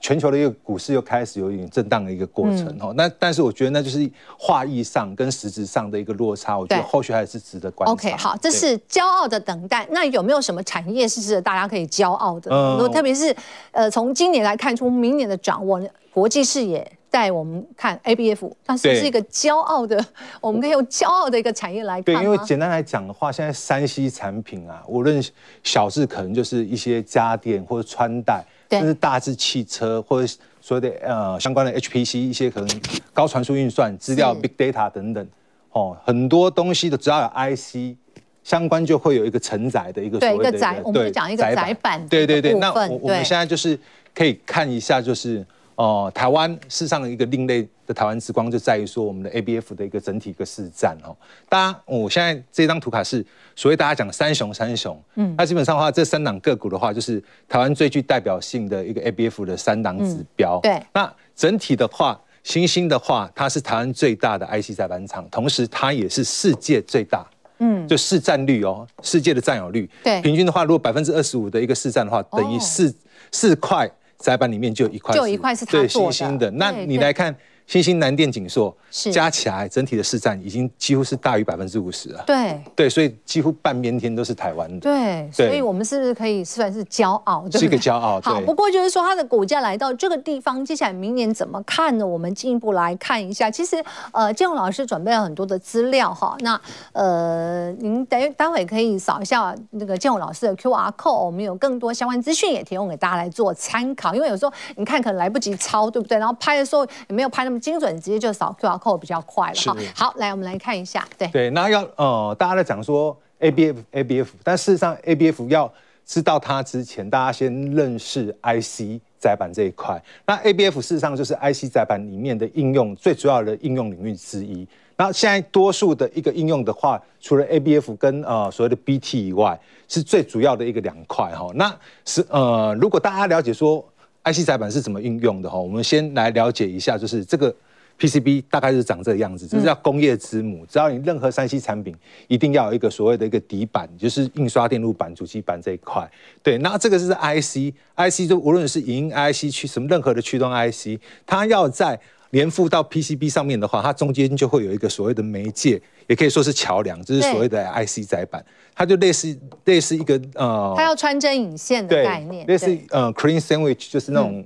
全球的一个股市又开始有一点震荡的一个过程哦。那但是我觉得那就是话意上跟实质上的一个落差，我觉得后续还是值得观察。OK，好，这是骄傲的等待。那有没有什么产业是值得大家可以骄傲的？嗯，特别是呃，从今年来看出明年的掌握，国际视野。带我们看 ABF，它是不是一个骄傲的？我们可以用骄傲的一个产业来看。对，因为简单来讲的话，现在山西产品啊，无论小至可能就是一些家电或者穿戴，甚至大至汽车或者所谓的呃相关的 HPC 一些可能高传输运算、资料 Big Data 等等，哦，很多东西的只要有 IC 相关，就会有一个承载的一个所谓的一个载，我们讲一个载板。对对对，那我我们现在就是可以看一下，就是。哦、呃，台湾事实上一个另类的台湾之光就在于说我们的 ABF 的一个整体一个市占哦。大家，我现在这张图卡是所谓大家讲三雄三雄，嗯，那基本上的话，这三档个股的话，就是台湾最具代表性的一个 ABF 的三档指标。对，那整体的话，欣兴的话，它是台湾最大的 IC 载板厂，同时它也是世界最大，嗯，就市占率哦，世界的占有率，对，平均的话，如果百分之二十五的一个市占的话，等于四四块。载板里面就有一块，就有一块是他做的。欣兴的，那你来看。欣兴、南电、景硕加起来，整体的市占已经几乎是大于百分之五十了。对对，所以几乎半边天都是台湾的。对，所以我们是不是可以算是骄傲？是一个骄傲。好，不过就是说它的股价来到这个地方，接下来明年怎么看呢？我们进一步来看一下。其实，呃，建宏老师准备了很多的资料哈。那呃，您待待会可以扫一下那个建宏老师的 QR code，我们有更多相关资讯也提供给大家来做参考。因为有时候你看可能来不及抄，对不对？然后拍的时候也没有拍那么。精准直接就扫 QR code 比较快了哈。好，来我们来看一下，对对，那要呃，大家在讲说 ABF ABF，但事实上 ABF 要知道它之前，大家先认识 IC 载板这一块。那 ABF 事实上就是 IC 载板里面的应用最主要的应用领域之一。那现在多数的一个应用的话，除了 ABF 跟呃所谓的 BT 以外，是最主要的一个两块哈。那是呃，如果大家了解说。IC 载板是怎么运用的哈？我们先来了解一下，就是这个 PCB 大概是长这个样子，这是叫工业之母。只要你任何三 C 产品，一定要有一个所谓的一个底板，就是印刷电路板、主机板这一块。对，那这个是 IC，IC 就无论是影音 IC 驱什么任何的驱动 IC，它要在连附到 PCB 上面的话，它中间就会有一个所谓的媒介，也可以说是桥梁，这是所谓的 IC 载板。它就类似类似一个呃，它要穿针引线的概念，类似呃 cream sandwich 就是那种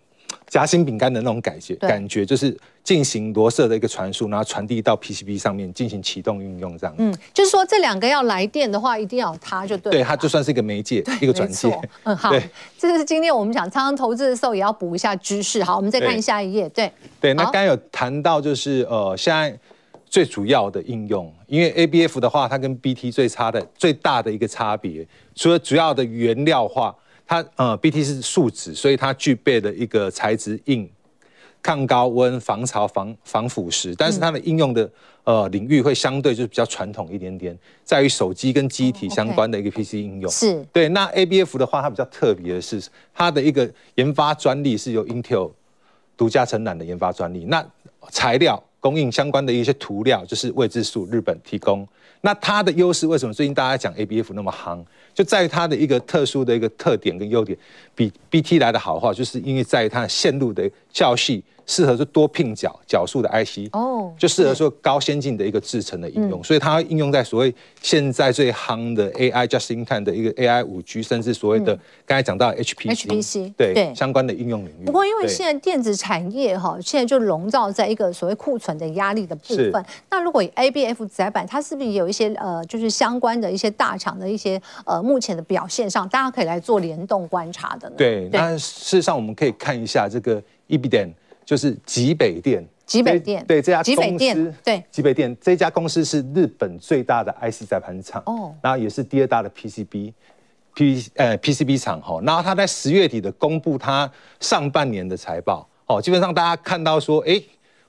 夹心饼干的那种感觉，感觉就是进行螺丝的一个传输，然后传递到 PCB 上面进行启动运用这样。嗯，就是说这两个要来电的话，一定要有它就对。对，它就算是一个媒介，一个转接。嗯，好，这是今天我们讲仓投资的时候也要补一下知识。好，我们再看下一页。对对，那刚刚有谈到就是呃现在。最主要的应用，因为 ABF 的话，它跟 BT 最差的最大的一个差别，除了主要的原料化，它呃 BT 是树脂，所以它具备的一个材质硬，抗高温、防潮、防防腐蚀，但是它的应用的呃领域会相对就是比较传统一点点，在于手机跟机体相关的一个 PC 应用。是对。那 ABF 的话，它比较特别的是，它的一个研发专利是由 Intel 独家承揽的研发专利。那材料供应相关的一些涂料，就是未知数日本提供。那它的优势为什么最近大家讲 ABF 那么夯？就在于它的一个特殊的一个特点跟优点，比 BT 来的好的话，就是因为在于它的线路的较细。适合做多拼角角数的 IC 哦，就适合说高先进的一个制程的应用，嗯、所以它应用在所谓现在最夯的 AI just in time 的一个 AI 五 G，甚至所谓的刚、嗯、才讲到 HPC, HPC 对，对相关的应用领域。不过因为现在电子产业哈，现在就笼罩在一个所谓库存的压力的部分。那如果以 ABF 载板，它是不是有一些呃，就是相关的一些大厂的一些呃目前的表现上，大家可以来做联动观察的呢？对，对那事实上我们可以看一下这个 e b i d e n 就是极北电，极北电对这家公司，对极北电这家公司是日本最大的 IC 载盘厂哦，然后也是第二大的 PCB，P 呃 PCB 厂哈，然后他在十月底的公布他上半年的财报哦，基本上大家看到说，哎，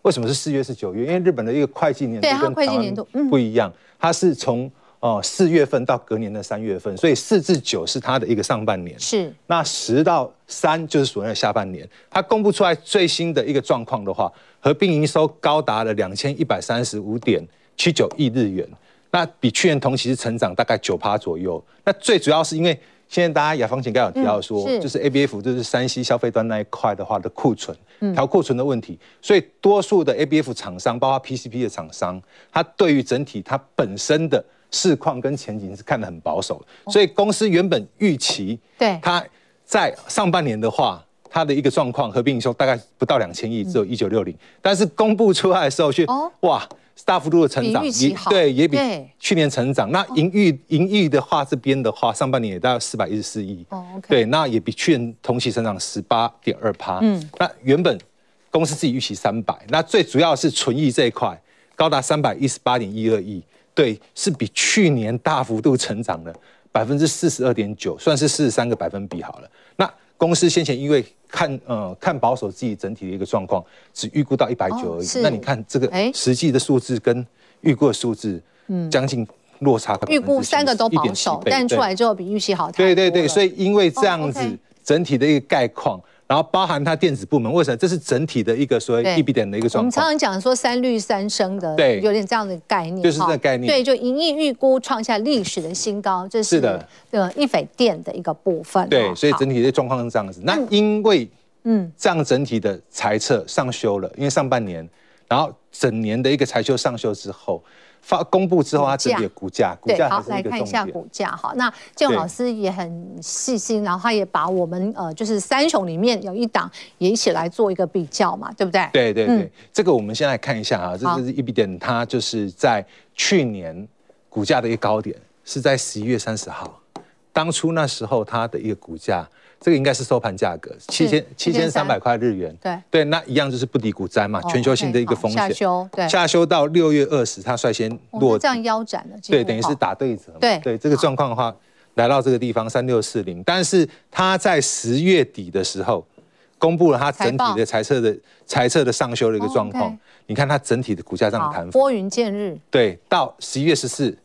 为什么是四月是九月？因为日本的一个会计年度跟会计年度不一样，它是从。哦，四月份到隔年的三月份，所以四至九是它的一个上半年。是，那十到三就是所谓的下半年。它公布出来最新的一个状况的话，合并营收高达了两千一百三十五点七九亿日元，那比去年同期是成长大概九趴左右。那最主要是因为现在大家雅芳姐刚有提到说，嗯、是就是 ABF 就是山西消费端那一块的话的库存调库存的问题，所以多数的 ABF 厂商，包括 P C P 的厂商，它对于整体它本身的。市况跟前景是看得很保守的，所以公司原本预期，对，它在上半年的话，它的一个状况合并营收大概不到两千亿，只有一九六零，但是公布出来的时候却哇，大幅度的成长，也对，也比去年成长。那盈余盈余的话，这边的话，上半年也大概四百一十四亿，对，那也比去年同期成长十八点二趴。嗯，那原本公司自己预期三百，那最主要是纯益这一块高达三百一十八点一二亿。对，是比去年大幅度成长了百分之四十二点九，算是四十三个百分比好了。那公司先前因为看呃看保守自己整体的一个状况，只预估到一百九而已。那你看这个实际的数字跟预估的数字，嗯，将近落差。预估三个都保守，但出来之后比预期好。对对对，所以因为这样子整体的一个概况。然后包含它电子部门，为什么？这是整体的一个所谓 EBITDA 的一个状况。我们常常讲说三绿三升的，对，有点这样的概念，就是这个概念。对，就盈利预估创下历史的新高，这是的，呃，易斐电的一个部分。对，所以整体的状况是这样子。那因为嗯，这样整体的财测上修了，因为上半年，然后整年的一个财修上修之后。发公布之后，它自己的股价，股价好，来看一下股价。好，那建勇老师也很细心，然后他也把我们呃，就是三雄里面有一档也一起来做一个比较嘛，对不对？对对对，嗯、这个我们先来看一下啊，这就是 Ibiden，它就是在去年股价的一个高点是在十一月三十号，当初那时候它的一个股价。这个应该是收盘价格，七千七千三百块日元。对对，那一样就是不敌股灾嘛，全球性的一个风险。下修，对，下修到六月二十，它率先落。这样腰斩了。对，等于是打对折。对对，这个状况的话，来到这个地方三六四零，但是它在十月底的时候公布了它整体的财测的财测的上修的一个状况。你看它整体的股价这样弹，拨云见日。对，到十一月十四，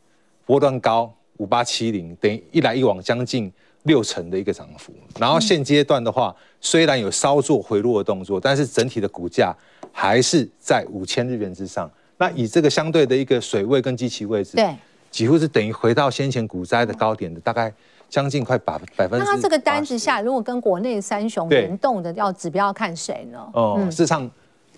波段高五八七零，等于一来一往将近。六成的一个涨幅，然后现阶段的话，虽然有稍作回落的动作，但是整体的股价还是在五千日元之上。那以这个相对的一个水位跟基期位置，对，几乎是等于回到先前股灾的高点的大概将近快百百分之。那它这个单子下，如果跟国内三雄联动的要指标要看谁呢？哦、嗯，事实上，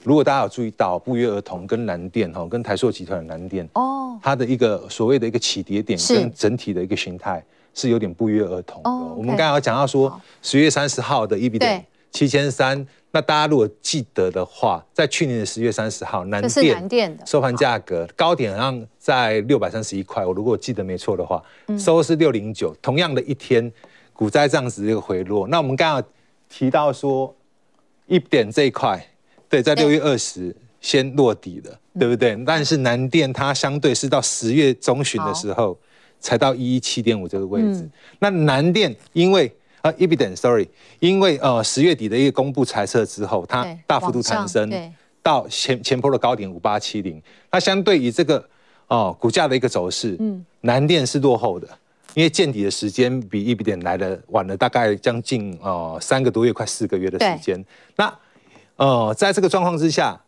如果大家有注意到，不约而同跟蓝电哈，跟台塑集团的蓝电哦，它的一个所谓的一个起跌点跟整体的一个形态。是有点不约而同的。Oh. 我们刚才有讲到说，十月三十号的 EBITDA 七千三，那大家如果记得的话，在去年的十月三十号，南电收盘价格高点好像在六百三十一块，我如果记得没错的话，收是六零九。同样的一天，股灾这样子一个回落。那我们刚刚提到说，一点这一块，对，在六月二十先落底了，对不对？但是南电它相对是到十月中旬的时候。才到一一七点五这个位置，嗯、那南电因为呃 e b i d e n sorry，因为呃十月底的一个公布财测之后，它大幅度弹升到前前波的高点五八七零，那相对于这个哦、呃、股价的一个走势，嗯，南电是落后的，因为见底的时间比 Ibiden 来的晚了大概将近呃三个多月，快四个月的时间。那呃在这个状况之下，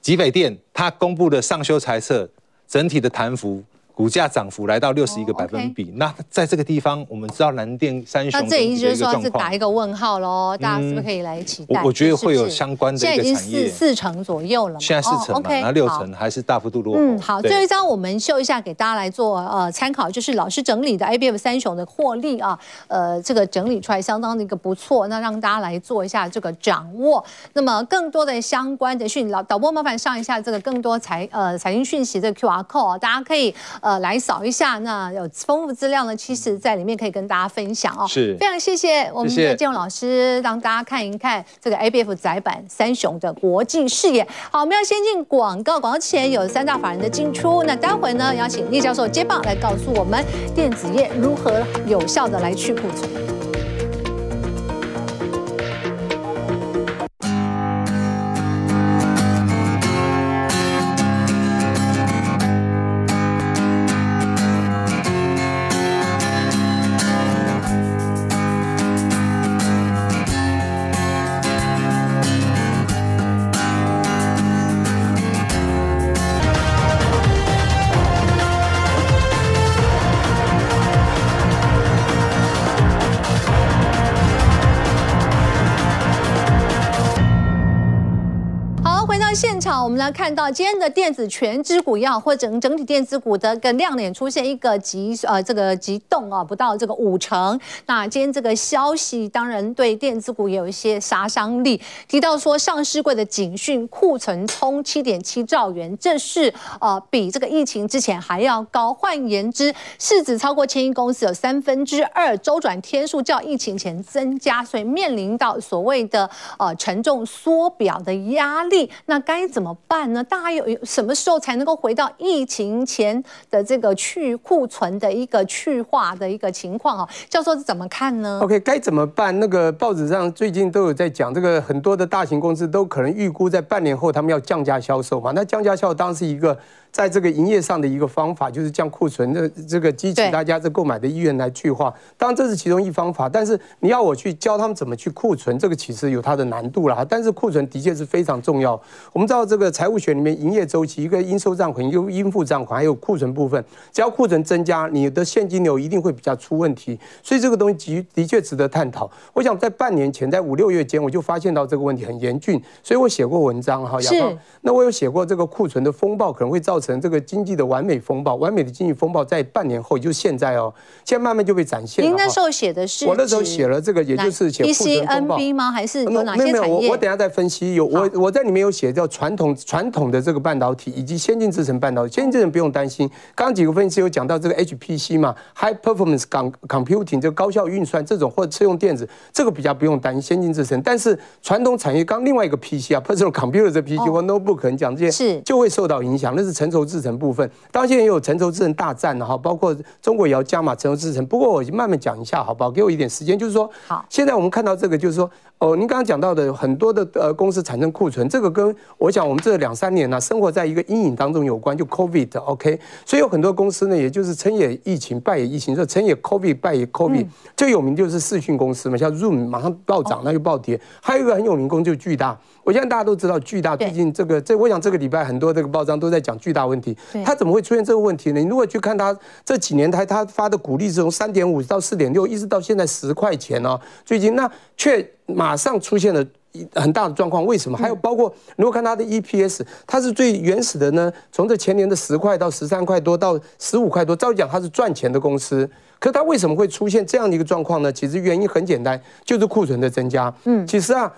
集北电它公布的上修财测，整体的弹幅。股价涨幅来到六十一个百分比，那在这个地方，我们知道南电三雄，那这意思就是说是打一个问号喽？大家是不是可以来期待？我觉得会有相关的一个产业，现在已经四四成左右了，现在四成嘛，那六成还是大幅度落后。嗯，好，最后一张我们秀一下给大家来做呃参考，就是老师整理的 IBF 三雄的获利啊，呃，这个整理出来相当的一个不错，那让大家来做一下这个掌握。那么更多的相关的讯，老导播麻烦上一下这个更多财呃财经讯息的 QR code 啊，大家可以呃。呃，来扫一下，那有丰富资料呢，其实在里面可以跟大家分享哦。是，非常谢谢我们的建勇老师，让大家看一看这个 ABF 窄板三雄的国际视野。好，我们要先进广告，广告前有三大法人的进出，那待会呢，邀请聂教授接棒来告诉我们电子业如何有效的来去库存。来看到今天的电子权值股要或整整体电子股的个亮点出现一个急呃这个急动啊，不到这个五成。那今天这个消息当然对电子股也有一些杀伤力。提到说上市柜的警讯库存冲七点七兆元，这是呃比这个疫情之前还要高。换言之，市值超过千亿公司有三分之二周转天数较疫情前增加，所以面临到所谓的呃沉重缩表的压力。那该怎么？办呢？大家有有什么时候才能够回到疫情前的这个去库存的一个去化的一个情况啊？教授是怎么看呢？OK，该怎么办？那个报纸上最近都有在讲，这个很多的大型公司都可能预估在半年后他们要降价销售嘛。那降价销售当然是一个。在这个营业上的一个方法，就是将库存的这个激起大家这购买的意愿来去化。当然这是其中一方法，但是你要我去教他们怎么去库存，这个其实有它的难度啦。但是库存的确是非常重要。我们知道这个财务学里面，营业周期一个应收账款，一个应付账款，还有库存部分，只要库存增加，你的现金流一定会比较出问题。所以这个东西的确值得探讨。我想在半年前，在五六月间，我就发现到这个问题很严峻，所以我写过文章哈。是。那我有写过这个库存的风暴可能会造成这个经济的完美风暴，完美的经济风暴在半年后，也就是现在哦，现在慢慢就被展现了。您那时候写的是？我那时候写了这个，也就是写库存风暴 PCNB 吗？还是有哪些产业？没有没有，我我等下再分析。有我我在里面有写叫传统传统的这个半导体以及先进制程半导体。先进制程不用担心，刚刚几个分析有讲到这个 HPC 嘛，High Performance Computing 这个高效运算这种或者车用电子，这个比较不用担心先进制程。但是传统产业刚另外一个 PC 啊，Personal Computer 这 PC 或 Notebook 讲这些是就会受到影响，那是成熟制程部分。当然现在也有成熟制程大战了哈，包括中国也要加码成熟制程。不过我慢慢讲一下，好不好？给我一点时间，就是说，好，现在我们看到这个，就是说，哦，您刚刚讲到的很多的呃公司产生库存，这个跟我想我们这两三年呢、啊，生活在一个阴影当中有关，就 COVID，OK，、okay? 所以有很多公司呢，也就是成也疫情，败也疫情，说成也 COVID，败也 COVID，、嗯、最有名就是视讯公司嘛，像 Zoom 马上暴涨，那就暴跌，还有一个很有名公司就巨大。我相信大家都知道巨大，最近这个这，我想这个礼拜很多这个报章都在讲巨大问题。他怎么会出现这个问题呢？你如果去看他这几年他他发的股利是从三点五到四点六，一直到现在十块钱哦。最近那却马上出现了很大的状况，为什么？还有包括如果看它的 EPS，它是最原始的呢，从这前年的十块到十三块多到十五块多，照理讲它是赚钱的公司。可是它为什么会出现这样的一个状况呢？其实原因很简单，就是库存的增加。嗯，其实啊，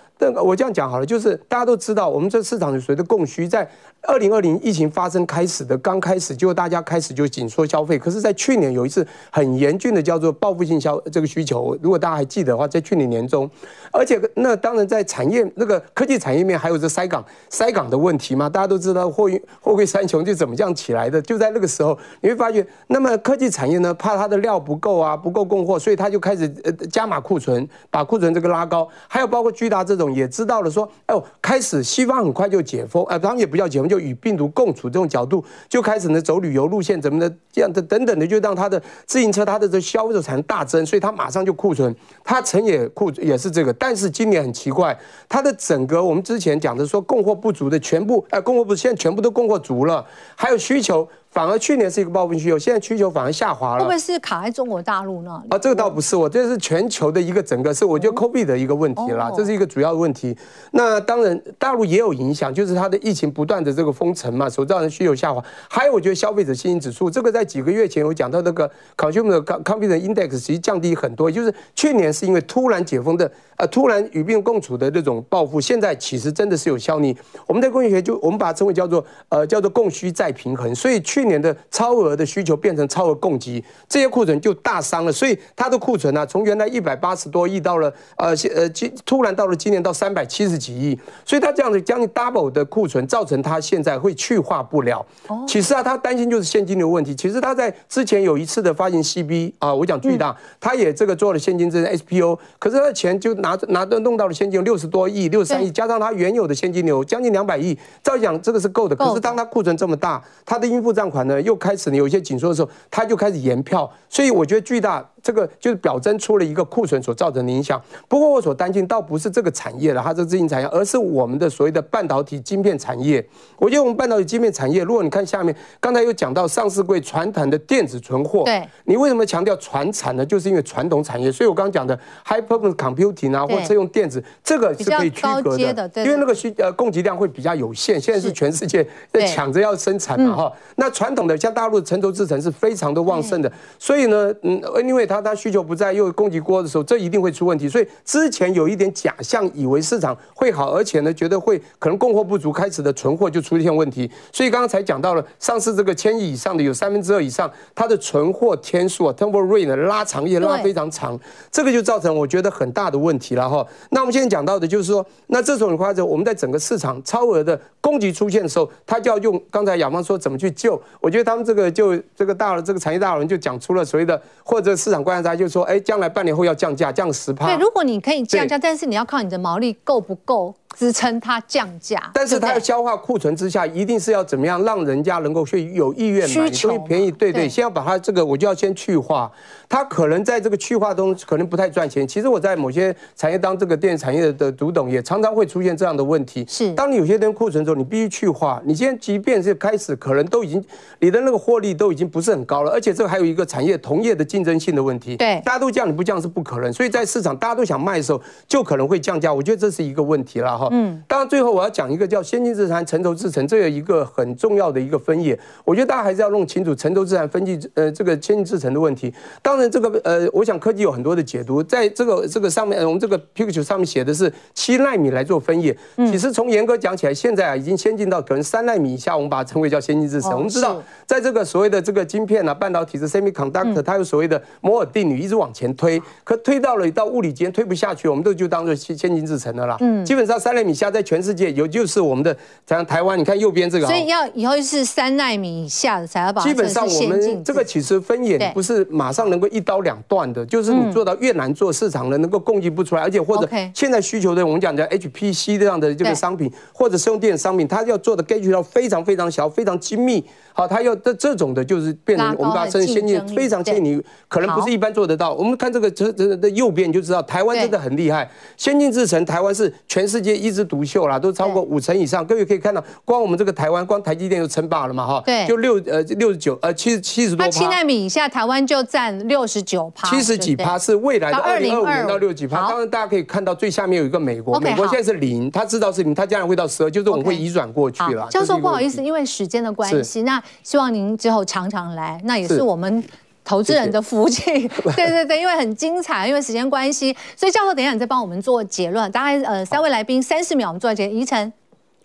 我这样讲好了，就是大家都知道，我们这市场随着供需，在二零二零疫情发生开始的刚开始，就大家开始就紧缩消费。可是，在去年有一次很严峻的叫做报复性消这个需求，如果大家还记得的话，在去年年中，而且那当然在产业那个科技产业面还有这塞港塞港的问题嘛，大家都知道货运货柜三雄就怎么这样起来的，就在那个时候你会发觉，那么科技产业呢，怕它的料不。不够啊，不够供货，所以他就开始呃加码库存，把库存这个拉高。还有包括巨大这种也知道了说，哎呦，开始西方很快就解封，呃，他们也不叫解封，就与病毒共处这种角度，就开始呢走旅游路线，怎么的这样的等等的，就让他的自行车它的这销售才能大增，所以他马上就库存，他成也库也是这个。但是今年很奇怪，它的整个我们之前讲的说供货不足的全部，哎，供货不足，现在全部都供货足了，还有需求。反而去年是一个暴风需求，现在需求反而下滑了。会不会是卡在中国大陆那里？啊，这个倒不是，我这是全球的一个整个是，我觉得 COVID 的一个问题啦，这是一个主要的问题。那当然，大陆也有影响，就是它的疫情不断的这个封城嘛，所造成需求下滑。还有，我觉得消费者信心指数，这个在几个月前我讲到那个 Consumer Confidence Index 其实降低很多，就是去年是因为突然解封的，呃，突然与病共处的这种报复，现在其实真的是有效力。我们在工业学就我们把它称为叫做呃叫做供需再平衡，所以去。年的超额的需求变成超额供给，这些库存就大伤了。所以它的库存呢，从原来一百八十多亿到了呃呃今突然到了今年到三百七十几亿，所以它这样子将近 double 的库存，造成它现在会去化不了。其实啊，他担心就是现金流问题。其实他在之前有一次的发行 CB 啊，我讲巨大，他也这个做了现金支撑 SPO，可是他的钱就拿拿拿的弄到了现金六十多亿、六十三亿，加上他原有的现金流将近两百亿，照讲这个是够的。可是当他库存这么大，他的应付账款呢又开始有一些紧缩的时候，他就开始延票，所以我觉得巨大。这个就是表征出了一个库存所造成的影响。不过我所担心倒不是这个产业了，它这个自营产业，而是我们的所谓的半导体晶片产业。我觉得我们半导体晶片产业，如果你看下面，刚才有讲到上市柜传统的电子存货，对，你为什么强调传产呢？就是因为传统产业。所以我刚刚讲的 high performance computing 啊，或车用电子，这个是可以区隔的，因为那个需呃供给量会比较有限。现在是全世界在抢着要生产嘛哈。那传统的像大陆的成熟制程是非常的旺盛的，所以呢，嗯，因为它它需求不在，又供给过的时候，这一定会出问题。所以之前有一点假象，以为市场会好，而且呢，觉得会可能供货不足，开始的存货就出现问题。所以刚刚才讲到了，上市这个千亿以上的有三分之二以上，它的存货天数啊，turnover rate 呢拉长也拉非常长，这个就造成我觉得很大的问题了哈。那我们现在讲到的就是说，那这种的话就我们在整个市场超额的供给出现的时候，他就要用刚才雅芳说怎么去救。我觉得他们这个就这个大这个产业大佬就讲出了所谓的或者市场观察家。就是说，哎，将来半年后要降价，降十趴。对，如果你可以降价，但是你要靠你的毛利够不够。支撑它降价，但是它要消化库存之下，一定是要怎么样让人家能够去有意愿买，所以便宜。对对，先要把它这个，我就要先去化。它可能在这个去化中可能不太赚钱。其实我在某些产业当这个电子产业的独董，也常常会出现这样的问题。是，当你有些东西库存的时候，你必须去化。你现在即便是开始，可能都已经你的那个获利都已经不是很高了，而且这个还有一个产业同业的竞争性的问题。对，大家都降，你不降是不可能。所以在市场大家都想卖的时候，就可能会降价。我觉得这是一个问题了。嗯，当然最后我要讲一个叫先进制程、成熟制程，这有一个很重要的一个分野。我觉得大家还是要弄清楚成熟制程分析呃这个先进制程的问题。当然这个呃，我想科技有很多的解读，在这个这个上面，我们这个 picture 上面写的是七纳米来做分野。其实从严格讲起来，现在啊已经先进到可能三纳米以下，我们把它称为叫先进制程。我们知道，在这个所谓的这个晶片啊，半导体是 semiconductor，它有所谓的摩尔定律一直往前推，可推到了到物理间推不下去，我们都就当做先先进制程的啦。嗯，基本上三纳米以下在全世世界有就是我们的像台湾，你看右边这个，所以要以后是三纳米以下的才要把。基本上我们这个其实分野不是马上能够一刀两断的，就是你做到越难做，市场呢能够供给不出来，而且或者现在需求的我们讲叫 HPC 这样的这个商品，或者是用电商品，它要做的 gate 要非常非常小，非常精密。好，他要这这种的，就是变成我们把它称先进，非常先进，你可能不是一般做得到。我们看这个这这的右边你就知道，台湾真的很厉害。先进制程，台湾是全世界一枝独秀啦，都超过五成以上。各位可以看到，光我们这个台湾，光台积电就称霸了嘛，哈。对。就六呃六十九呃七十七十多。它七纳米以下，台湾就占六十九趴。七十几趴是未来的二零二五年到六十几趴。当然大家可以看到最下面有一个美国，美国现在是零，他知道是零，他将来会到十二，就是我们会移转过去了。教授不好意思，因为时间的关系，那希望您。之后常常来，那也是我们投资人的福气。对对对，因为很精彩，因为时间关系，所以教授等一下你再帮我们做结论。大概呃三位来宾三十秒，我们做结论。宜晨，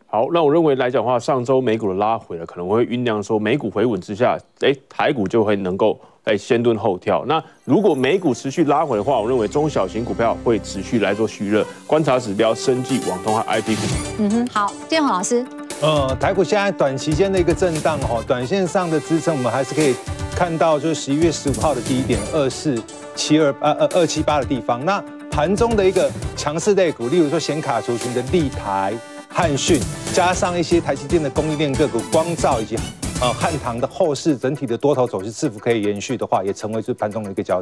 好，那我认为来讲的话，上周美股的拉回了，可能会酝酿说美股回稳之下，哎，台股就会能够哎先蹲后跳。那如果美股持续拉回的话，我认为中小型股票会持续来做蓄热，观察指标，生技、网通和 IP 股。嗯哼，好，建宏老师。呃，台股现在短期间的一个震荡，哈，短线上的支撑我们还是可以看到就是十一月十五号的低点二四七二呃呃二七八的地方。那盘中的一个强势类股，例如说显卡族群的立台、汉讯，加上一些台积电的供应链个股，光罩以及呃汉唐的后市整体的多头走势是否可以延续的话，也成为是盘中的一个焦点。